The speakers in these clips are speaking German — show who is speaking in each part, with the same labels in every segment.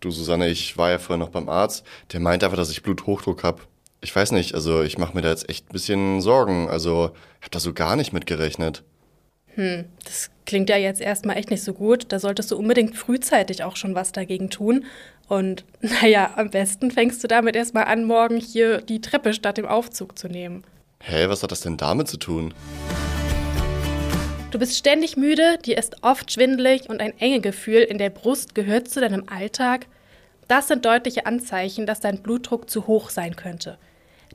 Speaker 1: Du, Susanne, ich war ja vorher noch beim Arzt. Der meinte einfach, dass ich Bluthochdruck habe. Ich weiß nicht, also ich mache mir da jetzt echt ein bisschen Sorgen. Also ich habe da so gar nicht mit gerechnet.
Speaker 2: Hm, das klingt ja jetzt erstmal echt nicht so gut. Da solltest du unbedingt frühzeitig auch schon was dagegen tun. Und naja, am besten fängst du damit erstmal an, morgen hier die Treppe statt dem Aufzug zu nehmen.
Speaker 1: Hä, was hat das denn damit zu tun?
Speaker 2: Du bist ständig müde, dir ist oft schwindelig und ein enge Gefühl in der Brust gehört zu deinem Alltag. Das sind deutliche Anzeichen, dass dein Blutdruck zu hoch sein könnte.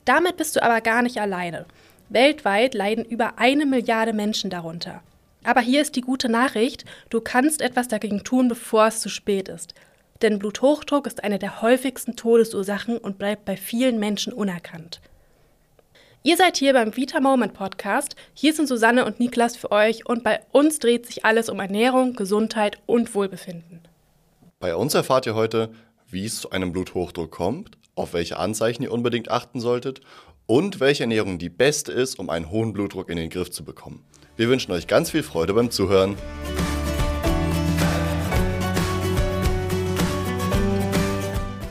Speaker 2: Damit bist du aber gar nicht alleine. Weltweit leiden über eine Milliarde Menschen darunter. Aber hier ist die gute Nachricht, du kannst etwas dagegen tun, bevor es zu spät ist. Denn Bluthochdruck ist eine der häufigsten Todesursachen und bleibt bei vielen Menschen unerkannt. Ihr seid hier beim Vita Moment Podcast. Hier sind Susanne und Niklas für euch und bei uns dreht sich alles um Ernährung, Gesundheit und Wohlbefinden.
Speaker 1: Bei uns erfahrt ihr heute, wie es zu einem Bluthochdruck kommt, auf welche Anzeichen ihr unbedingt achten solltet und welche Ernährung die beste ist, um einen hohen Blutdruck in den Griff zu bekommen. Wir wünschen euch ganz viel Freude beim Zuhören.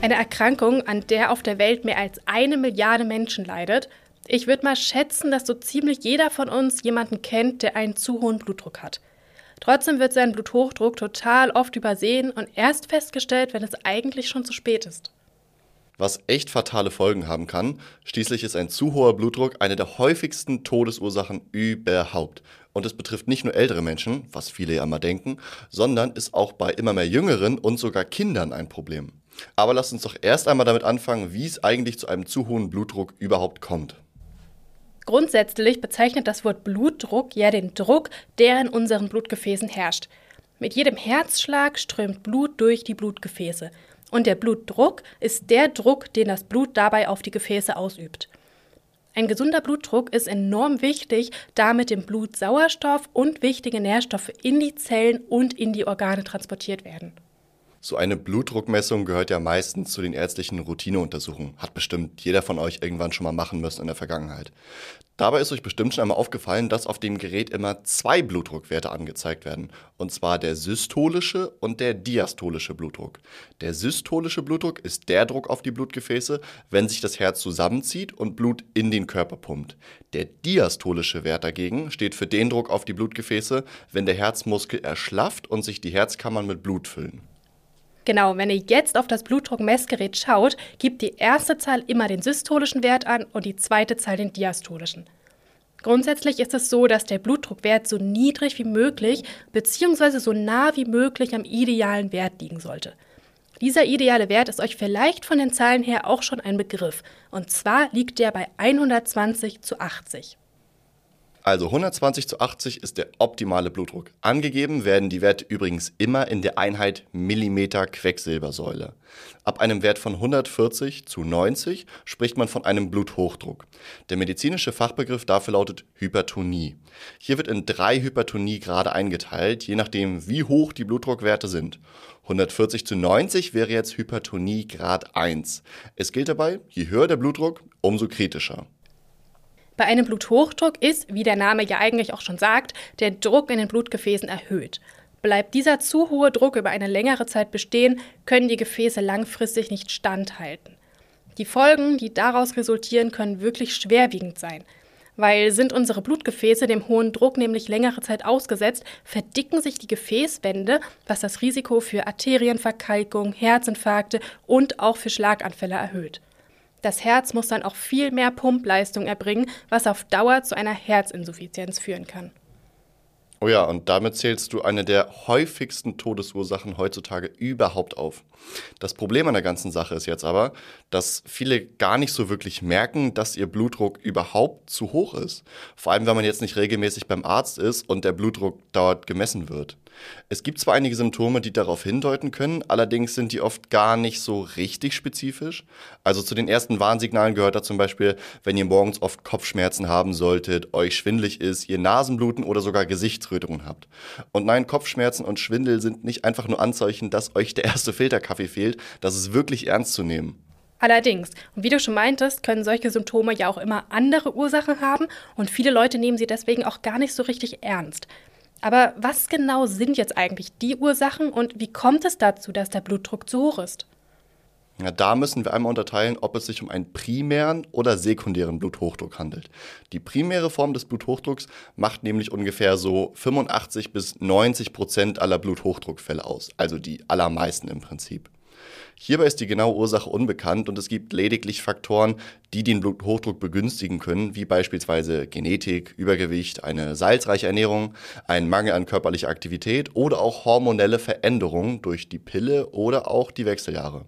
Speaker 2: Eine Erkrankung, an der auf der Welt mehr als eine Milliarde Menschen leidet, ich würde mal schätzen, dass so ziemlich jeder von uns jemanden kennt, der einen zu hohen Blutdruck hat. Trotzdem wird sein Bluthochdruck total oft übersehen und erst festgestellt, wenn es eigentlich schon zu spät ist.
Speaker 1: Was echt fatale Folgen haben kann, schließlich ist ein zu hoher Blutdruck eine der häufigsten Todesursachen überhaupt. Und es betrifft nicht nur ältere Menschen, was viele ja immer denken, sondern ist auch bei immer mehr Jüngeren und sogar Kindern ein Problem. Aber lasst uns doch erst einmal damit anfangen, wie es eigentlich zu einem zu hohen Blutdruck überhaupt kommt.
Speaker 2: Grundsätzlich bezeichnet das Wort Blutdruck ja den Druck, der in unseren Blutgefäßen herrscht. Mit jedem Herzschlag strömt Blut durch die Blutgefäße. Und der Blutdruck ist der Druck, den das Blut dabei auf die Gefäße ausübt. Ein gesunder Blutdruck ist enorm wichtig, da mit dem Blut Sauerstoff und wichtige Nährstoffe in die Zellen und in die Organe transportiert werden.
Speaker 1: So eine Blutdruckmessung gehört ja meistens zu den ärztlichen Routineuntersuchungen. Hat bestimmt jeder von euch irgendwann schon mal machen müssen in der Vergangenheit. Dabei ist euch bestimmt schon einmal aufgefallen, dass auf dem Gerät immer zwei Blutdruckwerte angezeigt werden. Und zwar der systolische und der diastolische Blutdruck. Der systolische Blutdruck ist der Druck auf die Blutgefäße, wenn sich das Herz zusammenzieht und Blut in den Körper pumpt. Der diastolische Wert dagegen steht für den Druck auf die Blutgefäße, wenn der Herzmuskel erschlafft und sich die Herzkammern mit Blut füllen.
Speaker 2: Genau, wenn ihr jetzt auf das Blutdruckmessgerät schaut, gibt die erste Zahl immer den systolischen Wert an und die zweite Zahl den diastolischen. Grundsätzlich ist es so, dass der Blutdruckwert so niedrig wie möglich bzw. so nah wie möglich am idealen Wert liegen sollte. Dieser ideale Wert ist euch vielleicht von den Zahlen her auch schon ein Begriff. Und zwar liegt der bei 120 zu 80.
Speaker 1: Also 120 zu 80 ist der optimale Blutdruck. Angegeben werden die Werte übrigens immer in der Einheit Millimeter Quecksilbersäule. Ab einem Wert von 140 zu 90 spricht man von einem Bluthochdruck. Der medizinische Fachbegriff dafür lautet Hypertonie. Hier wird in drei Hypertoniegrade eingeteilt, je nachdem wie hoch die Blutdruckwerte sind. 140 zu 90 wäre jetzt Hypertonie Grad 1. Es gilt dabei, je höher der Blutdruck, umso kritischer.
Speaker 2: Bei einem Bluthochdruck ist, wie der Name ja eigentlich auch schon sagt, der Druck in den Blutgefäßen erhöht. Bleibt dieser zu hohe Druck über eine längere Zeit bestehen, können die Gefäße langfristig nicht standhalten. Die Folgen, die daraus resultieren, können wirklich schwerwiegend sein. Weil sind unsere Blutgefäße dem hohen Druck nämlich längere Zeit ausgesetzt, verdicken sich die Gefäßwände, was das Risiko für Arterienverkalkung, Herzinfarkte und auch für Schlaganfälle erhöht. Das Herz muss dann auch viel mehr Pumpleistung erbringen, was auf Dauer zu einer Herzinsuffizienz führen kann.
Speaker 1: Oh ja, und damit zählst du eine der häufigsten Todesursachen heutzutage überhaupt auf. Das Problem an der ganzen Sache ist jetzt aber, dass viele gar nicht so wirklich merken, dass ihr Blutdruck überhaupt zu hoch ist. Vor allem, wenn man jetzt nicht regelmäßig beim Arzt ist und der Blutdruck dort gemessen wird. Es gibt zwar einige Symptome, die darauf hindeuten können, allerdings sind die oft gar nicht so richtig spezifisch. Also zu den ersten Warnsignalen gehört da zum Beispiel, wenn ihr morgens oft Kopfschmerzen haben solltet, euch schwindlig ist, ihr Nasenbluten oder sogar Gesichtsrötungen habt. Und nein, Kopfschmerzen und Schwindel sind nicht einfach nur Anzeichen, dass euch der erste Filterkaffee fehlt, das ist wirklich ernst zu nehmen.
Speaker 2: Allerdings, und wie du schon meintest, können solche Symptome ja auch immer andere Ursachen haben und viele Leute nehmen sie deswegen auch gar nicht so richtig ernst. Aber was genau sind jetzt eigentlich die Ursachen und wie kommt es dazu, dass der Blutdruck zu hoch ist?
Speaker 1: Ja, da müssen wir einmal unterteilen, ob es sich um einen primären oder sekundären Bluthochdruck handelt. Die primäre Form des Bluthochdrucks macht nämlich ungefähr so 85 bis 90 Prozent aller Bluthochdruckfälle aus, also die allermeisten im Prinzip. Hierbei ist die genaue Ursache unbekannt und es gibt lediglich Faktoren, die den Bluthochdruck begünstigen können, wie beispielsweise Genetik, Übergewicht, eine salzreiche Ernährung, ein Mangel an körperlicher Aktivität oder auch hormonelle Veränderungen durch die Pille oder auch die Wechseljahre.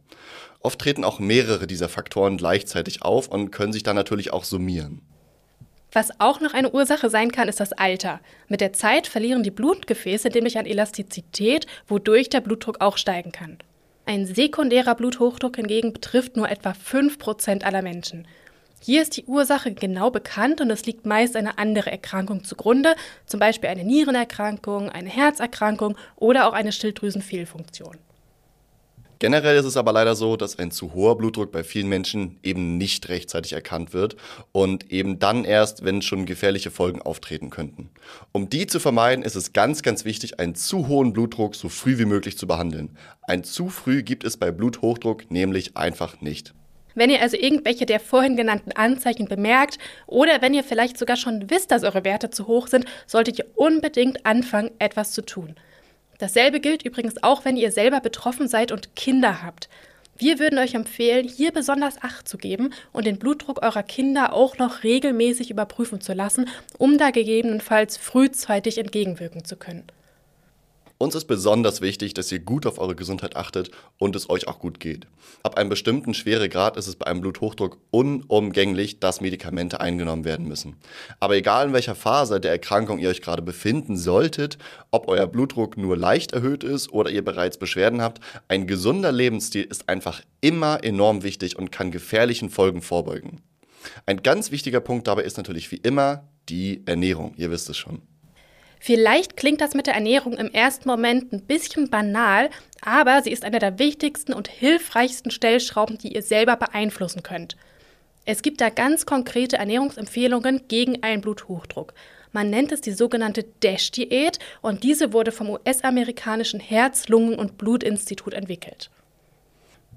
Speaker 1: Oft treten auch mehrere dieser Faktoren gleichzeitig auf und können sich dann natürlich auch summieren.
Speaker 2: Was auch noch eine Ursache sein kann, ist das Alter. Mit der Zeit verlieren die Blutgefäße nämlich an Elastizität, wodurch der Blutdruck auch steigen kann. Ein sekundärer Bluthochdruck hingegen betrifft nur etwa 5% aller Menschen. Hier ist die Ursache genau bekannt und es liegt meist eine andere Erkrankung zugrunde, zum Beispiel eine Nierenerkrankung, eine Herzerkrankung oder auch eine Schilddrüsenfehlfunktion.
Speaker 1: Generell ist es aber leider so, dass ein zu hoher Blutdruck bei vielen Menschen eben nicht rechtzeitig erkannt wird und eben dann erst, wenn schon gefährliche Folgen auftreten könnten. Um die zu vermeiden, ist es ganz, ganz wichtig, einen zu hohen Blutdruck so früh wie möglich zu behandeln. Ein zu früh gibt es bei Bluthochdruck nämlich einfach nicht.
Speaker 2: Wenn ihr also irgendwelche der vorhin genannten Anzeichen bemerkt oder wenn ihr vielleicht sogar schon wisst, dass eure Werte zu hoch sind, solltet ihr unbedingt anfangen, etwas zu tun. Dasselbe gilt übrigens auch, wenn ihr selber betroffen seid und Kinder habt. Wir würden euch empfehlen, hier besonders Acht zu geben und den Blutdruck eurer Kinder auch noch regelmäßig überprüfen zu lassen, um da gegebenenfalls frühzeitig entgegenwirken zu können.
Speaker 1: Uns ist besonders wichtig, dass ihr gut auf eure Gesundheit achtet und es euch auch gut geht. Ab einem bestimmten Schweregrad ist es bei einem Bluthochdruck unumgänglich, dass Medikamente eingenommen werden müssen. Aber egal in welcher Phase der Erkrankung ihr euch gerade befinden solltet, ob euer Blutdruck nur leicht erhöht ist oder ihr bereits Beschwerden habt, ein gesunder Lebensstil ist einfach immer enorm wichtig und kann gefährlichen Folgen vorbeugen. Ein ganz wichtiger Punkt dabei ist natürlich wie immer die Ernährung. Ihr wisst es schon.
Speaker 2: Vielleicht klingt das mit der Ernährung im ersten Moment ein bisschen banal, aber sie ist einer der wichtigsten und hilfreichsten Stellschrauben, die ihr selber beeinflussen könnt. Es gibt da ganz konkrete Ernährungsempfehlungen gegen einen Bluthochdruck. Man nennt es die sogenannte DASH-Diät und diese wurde vom US-amerikanischen Herz-, Lungen- und Blutinstitut entwickelt.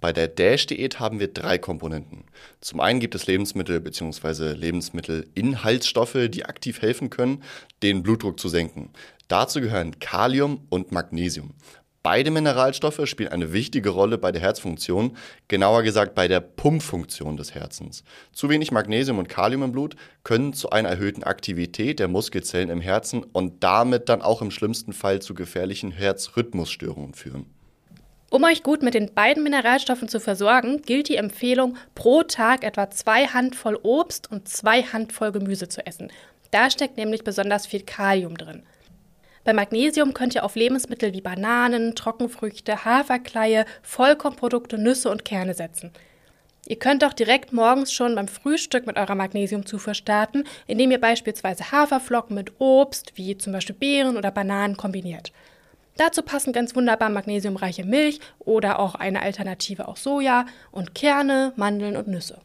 Speaker 1: Bei der Dash-Diät haben wir drei Komponenten. Zum einen gibt es Lebensmittel bzw. Lebensmittelinhaltsstoffe, die aktiv helfen können, den Blutdruck zu senken. Dazu gehören Kalium und Magnesium. Beide Mineralstoffe spielen eine wichtige Rolle bei der Herzfunktion, genauer gesagt bei der Pumpfunktion des Herzens. Zu wenig Magnesium und Kalium im Blut können zu einer erhöhten Aktivität der Muskelzellen im Herzen und damit dann auch im schlimmsten Fall zu gefährlichen Herzrhythmusstörungen führen.
Speaker 2: Um euch gut mit den beiden Mineralstoffen zu versorgen, gilt die Empfehlung, pro Tag etwa zwei Handvoll Obst und zwei Handvoll Gemüse zu essen. Da steckt nämlich besonders viel Kalium drin. Bei Magnesium könnt ihr auf Lebensmittel wie Bananen, Trockenfrüchte, Haferkleie, Vollkornprodukte, Nüsse und Kerne setzen. Ihr könnt auch direkt morgens schon beim Frühstück mit eurer Magnesiumzufuhr starten, indem ihr beispielsweise Haferflocken mit Obst, wie zum Beispiel Beeren oder Bananen, kombiniert. Dazu passen ganz wunderbar magnesiumreiche Milch oder auch eine Alternative auch Soja und Kerne, Mandeln und Nüsse.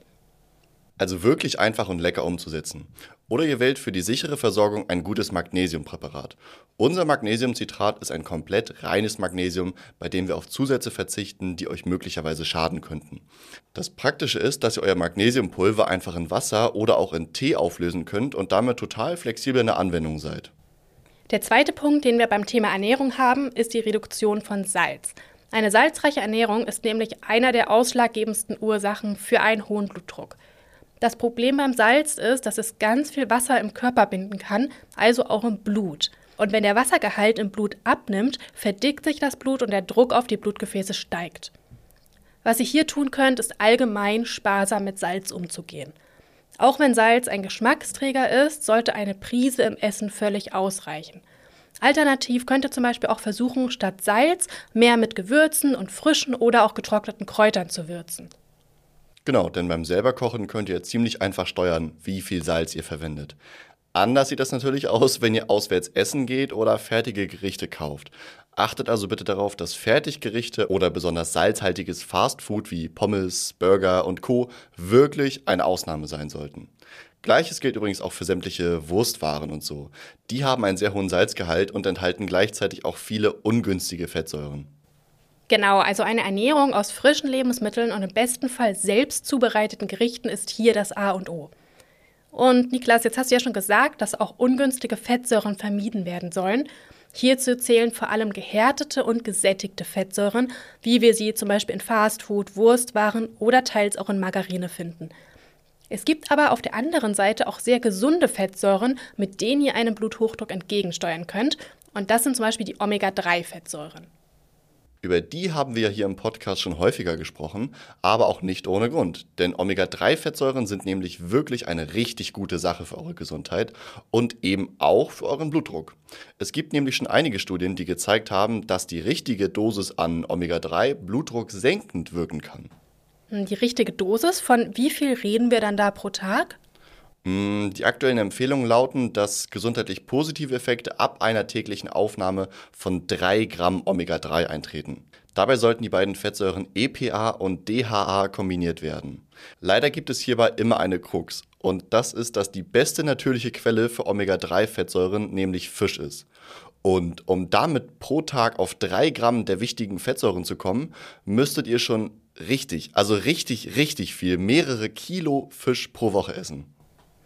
Speaker 1: Also wirklich einfach und lecker umzusetzen. Oder ihr wählt für die sichere Versorgung ein gutes Magnesiumpräparat. Unser Magnesiumcitrat ist ein komplett reines Magnesium, bei dem wir auf Zusätze verzichten, die euch möglicherweise schaden könnten. Das Praktische ist, dass ihr euer Magnesiumpulver einfach in Wasser oder auch in Tee auflösen könnt und damit total flexibel in der Anwendung seid.
Speaker 2: Der zweite Punkt, den wir beim Thema Ernährung haben, ist die Reduktion von Salz. Eine salzreiche Ernährung ist nämlich einer der ausschlaggebendsten Ursachen für einen hohen Blutdruck. Das Problem beim Salz ist, dass es ganz viel Wasser im Körper binden kann, also auch im Blut. Und wenn der Wassergehalt im Blut abnimmt, verdickt sich das Blut und der Druck auf die Blutgefäße steigt. Was ihr hier tun könnt, ist allgemein sparsam mit Salz umzugehen. Auch wenn Salz ein Geschmacksträger ist, sollte eine Prise im Essen völlig ausreichen. Alternativ könnt ihr zum Beispiel auch versuchen, statt Salz mehr mit Gewürzen und frischen oder auch getrockneten Kräutern zu würzen.
Speaker 1: Genau, denn beim selberkochen könnt ihr ziemlich einfach steuern, wie viel Salz ihr verwendet. Anders sieht das natürlich aus, wenn ihr auswärts essen geht oder fertige Gerichte kauft. Achtet also bitte darauf, dass Fertiggerichte oder besonders salzhaltiges Fastfood wie Pommes, Burger und Co. wirklich eine Ausnahme sein sollten. Gleiches gilt übrigens auch für sämtliche Wurstwaren und so. Die haben einen sehr hohen Salzgehalt und enthalten gleichzeitig auch viele ungünstige Fettsäuren.
Speaker 2: Genau, also eine Ernährung aus frischen Lebensmitteln und im besten Fall selbst zubereiteten Gerichten ist hier das A und O. Und Niklas, jetzt hast du ja schon gesagt, dass auch ungünstige Fettsäuren vermieden werden sollen. Hierzu zählen vor allem gehärtete und gesättigte Fettsäuren, wie wir sie zum Beispiel in Fastfood, Wurstwaren oder teils auch in Margarine finden. Es gibt aber auf der anderen Seite auch sehr gesunde Fettsäuren, mit denen ihr einem Bluthochdruck entgegensteuern könnt. Und das sind zum Beispiel die Omega-3-Fettsäuren.
Speaker 1: Über die haben wir ja hier im Podcast schon häufiger gesprochen, aber auch nicht ohne Grund. Denn Omega-3-Fettsäuren sind nämlich wirklich eine richtig gute Sache für eure Gesundheit und eben auch für euren Blutdruck. Es gibt nämlich schon einige Studien, die gezeigt haben, dass die richtige Dosis an Omega-3 Blutdruck senkend wirken kann.
Speaker 2: Die richtige Dosis, von wie viel reden wir dann da pro Tag?
Speaker 1: Mm, die aktuellen Empfehlungen lauten, dass gesundheitlich positive Effekte ab einer täglichen Aufnahme von 3 Gramm Omega-3 eintreten. Dabei sollten die beiden Fettsäuren EPA und DHA kombiniert werden. Leider gibt es hierbei immer eine Krux. Und das ist, dass die beste natürliche Quelle für Omega-3-Fettsäuren nämlich Fisch ist. Und um damit pro Tag auf 3 Gramm der wichtigen Fettsäuren zu kommen, müsstet ihr schon richtig, also richtig, richtig viel, mehrere Kilo Fisch pro Woche essen.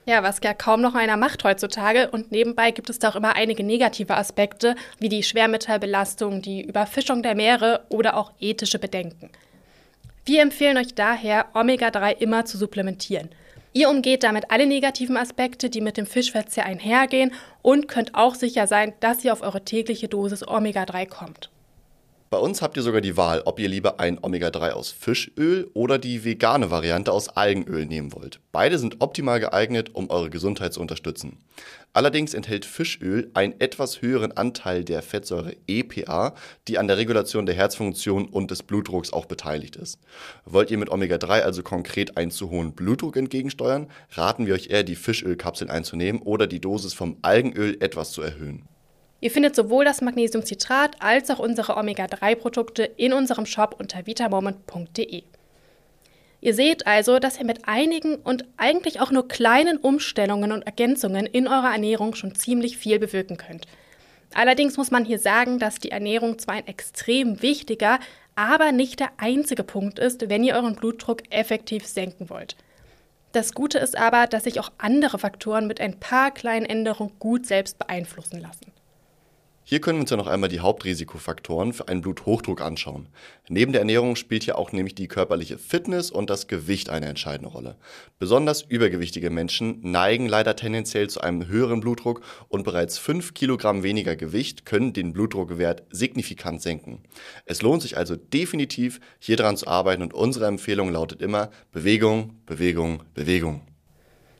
Speaker 2: Ja, was ja kaum noch einer macht heutzutage. Und nebenbei gibt es da auch immer einige negative Aspekte, wie die Schwermetallbelastung, die Überfischung der Meere oder auch ethische Bedenken. Wir empfehlen euch daher, Omega-3 immer zu supplementieren. Ihr umgeht damit alle negativen Aspekte, die mit dem Fischverzehr einhergehen und könnt auch sicher sein, dass ihr auf eure tägliche Dosis Omega-3 kommt.
Speaker 1: Bei uns habt ihr sogar die Wahl, ob ihr lieber ein Omega-3 aus Fischöl oder die vegane Variante aus Algenöl nehmen wollt. Beide sind optimal geeignet, um eure Gesundheit zu unterstützen. Allerdings enthält Fischöl einen etwas höheren Anteil der Fettsäure EPA, die an der Regulation der Herzfunktion und des Blutdrucks auch beteiligt ist. Wollt ihr mit Omega-3 also konkret einen zu hohen Blutdruck entgegensteuern, raten wir euch eher, die Fischölkapseln einzunehmen oder die Dosis vom Algenöl etwas zu erhöhen.
Speaker 2: Ihr findet sowohl das Magnesiumcitrat als auch unsere Omega-3-Produkte in unserem Shop unter vitamoment.de. Ihr seht also, dass ihr mit einigen und eigentlich auch nur kleinen Umstellungen und Ergänzungen in eurer Ernährung schon ziemlich viel bewirken könnt. Allerdings muss man hier sagen, dass die Ernährung zwar ein extrem wichtiger, aber nicht der einzige Punkt ist, wenn ihr euren Blutdruck effektiv senken wollt. Das Gute ist aber, dass sich auch andere Faktoren mit ein paar kleinen Änderungen gut selbst beeinflussen lassen.
Speaker 1: Hier können wir uns ja noch einmal die Hauptrisikofaktoren für einen Bluthochdruck anschauen. Neben der Ernährung spielt hier auch nämlich die körperliche Fitness und das Gewicht eine entscheidende Rolle. Besonders übergewichtige Menschen neigen leider tendenziell zu einem höheren Blutdruck und bereits 5 Kilogramm weniger Gewicht können den Blutdruckwert signifikant senken. Es lohnt sich also definitiv, hier dran zu arbeiten und unsere Empfehlung lautet immer Bewegung, Bewegung, Bewegung.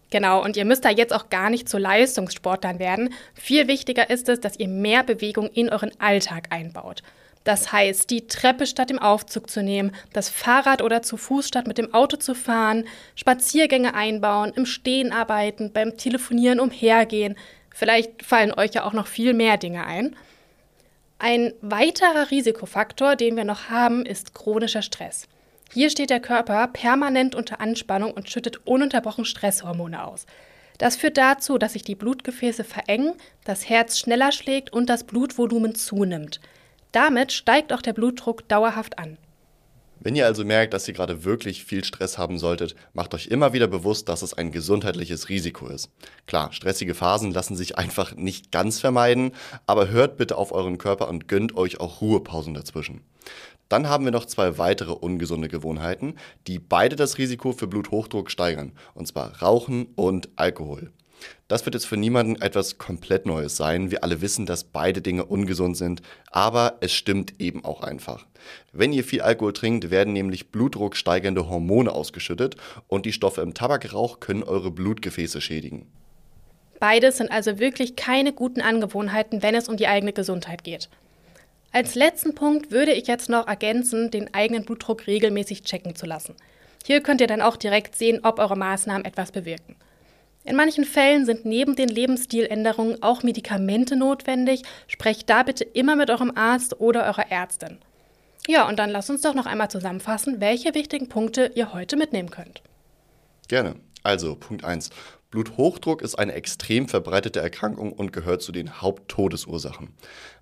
Speaker 2: Genau, und ihr müsst da jetzt auch gar nicht zu Leistungssportlern werden. Viel wichtiger ist es, dass ihr mehr Bewegung in euren Alltag einbaut. Das heißt, die Treppe statt im Aufzug zu nehmen, das Fahrrad oder zu Fuß statt mit dem Auto zu fahren, Spaziergänge einbauen, im Stehen arbeiten, beim Telefonieren umhergehen. Vielleicht fallen euch ja auch noch viel mehr Dinge ein. Ein weiterer Risikofaktor, den wir noch haben, ist chronischer Stress. Hier steht der Körper permanent unter Anspannung und schüttet ununterbrochen Stresshormone aus. Das führt dazu, dass sich die Blutgefäße verengen, das Herz schneller schlägt und das Blutvolumen zunimmt. Damit steigt auch der Blutdruck dauerhaft an.
Speaker 1: Wenn ihr also merkt, dass ihr gerade wirklich viel Stress haben solltet, macht euch immer wieder bewusst, dass es ein gesundheitliches Risiko ist. Klar, stressige Phasen lassen sich einfach nicht ganz vermeiden, aber hört bitte auf euren Körper und gönnt euch auch Ruhepausen dazwischen. Dann haben wir noch zwei weitere ungesunde Gewohnheiten, die beide das Risiko für Bluthochdruck steigern, und zwar Rauchen und Alkohol. Das wird jetzt für niemanden etwas komplett Neues sein. Wir alle wissen, dass beide Dinge ungesund sind, aber es stimmt eben auch einfach. Wenn ihr viel Alkohol trinkt, werden nämlich Blutdruck steigernde Hormone ausgeschüttet und die Stoffe im Tabakrauch können eure Blutgefäße schädigen.
Speaker 2: Beides sind also wirklich keine guten Angewohnheiten, wenn es um die eigene Gesundheit geht. Als letzten Punkt würde ich jetzt noch ergänzen, den eigenen Blutdruck regelmäßig checken zu lassen. Hier könnt ihr dann auch direkt sehen, ob eure Maßnahmen etwas bewirken. In manchen Fällen sind neben den Lebensstiländerungen auch Medikamente notwendig. Sprecht da bitte immer mit eurem Arzt oder eurer Ärztin. Ja, und dann lasst uns doch noch einmal zusammenfassen, welche wichtigen Punkte ihr heute mitnehmen könnt.
Speaker 1: Gerne. Also, Punkt 1. Bluthochdruck ist eine extrem verbreitete Erkrankung und gehört zu den Haupttodesursachen.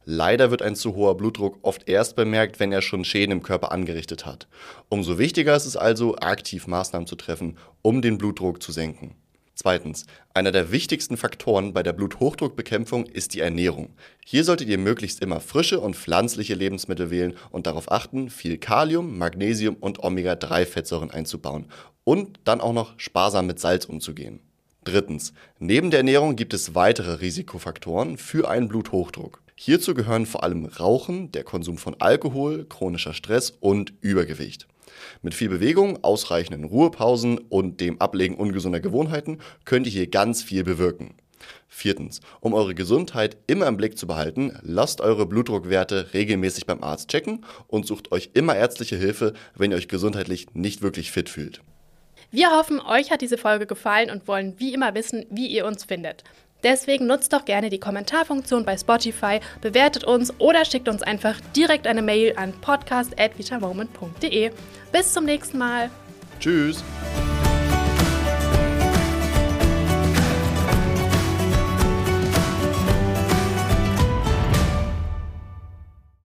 Speaker 1: Leider wird ein zu hoher Blutdruck oft erst bemerkt, wenn er schon Schäden im Körper angerichtet hat. Umso wichtiger ist es also, aktiv Maßnahmen zu treffen, um den Blutdruck zu senken. Zweitens, einer der wichtigsten Faktoren bei der Bluthochdruckbekämpfung ist die Ernährung. Hier solltet ihr möglichst immer frische und pflanzliche Lebensmittel wählen und darauf achten, viel Kalium, Magnesium und Omega-3-Fettsäuren einzubauen und dann auch noch sparsam mit Salz umzugehen. Drittens, neben der Ernährung gibt es weitere Risikofaktoren für einen Bluthochdruck. Hierzu gehören vor allem Rauchen, der Konsum von Alkohol, chronischer Stress und Übergewicht. Mit viel Bewegung, ausreichenden Ruhepausen und dem Ablegen ungesunder Gewohnheiten könnt ihr hier ganz viel bewirken. Viertens, um eure Gesundheit immer im Blick zu behalten, lasst eure Blutdruckwerte regelmäßig beim Arzt checken und sucht euch immer ärztliche Hilfe, wenn ihr euch gesundheitlich nicht wirklich fit fühlt.
Speaker 2: Wir hoffen, euch hat diese Folge gefallen und wollen wie immer wissen, wie ihr uns findet. Deswegen nutzt doch gerne die Kommentarfunktion bei Spotify, bewertet uns oder schickt uns einfach direkt eine Mail an podcast.vitamoment.de. Bis zum nächsten Mal.
Speaker 1: Tschüss.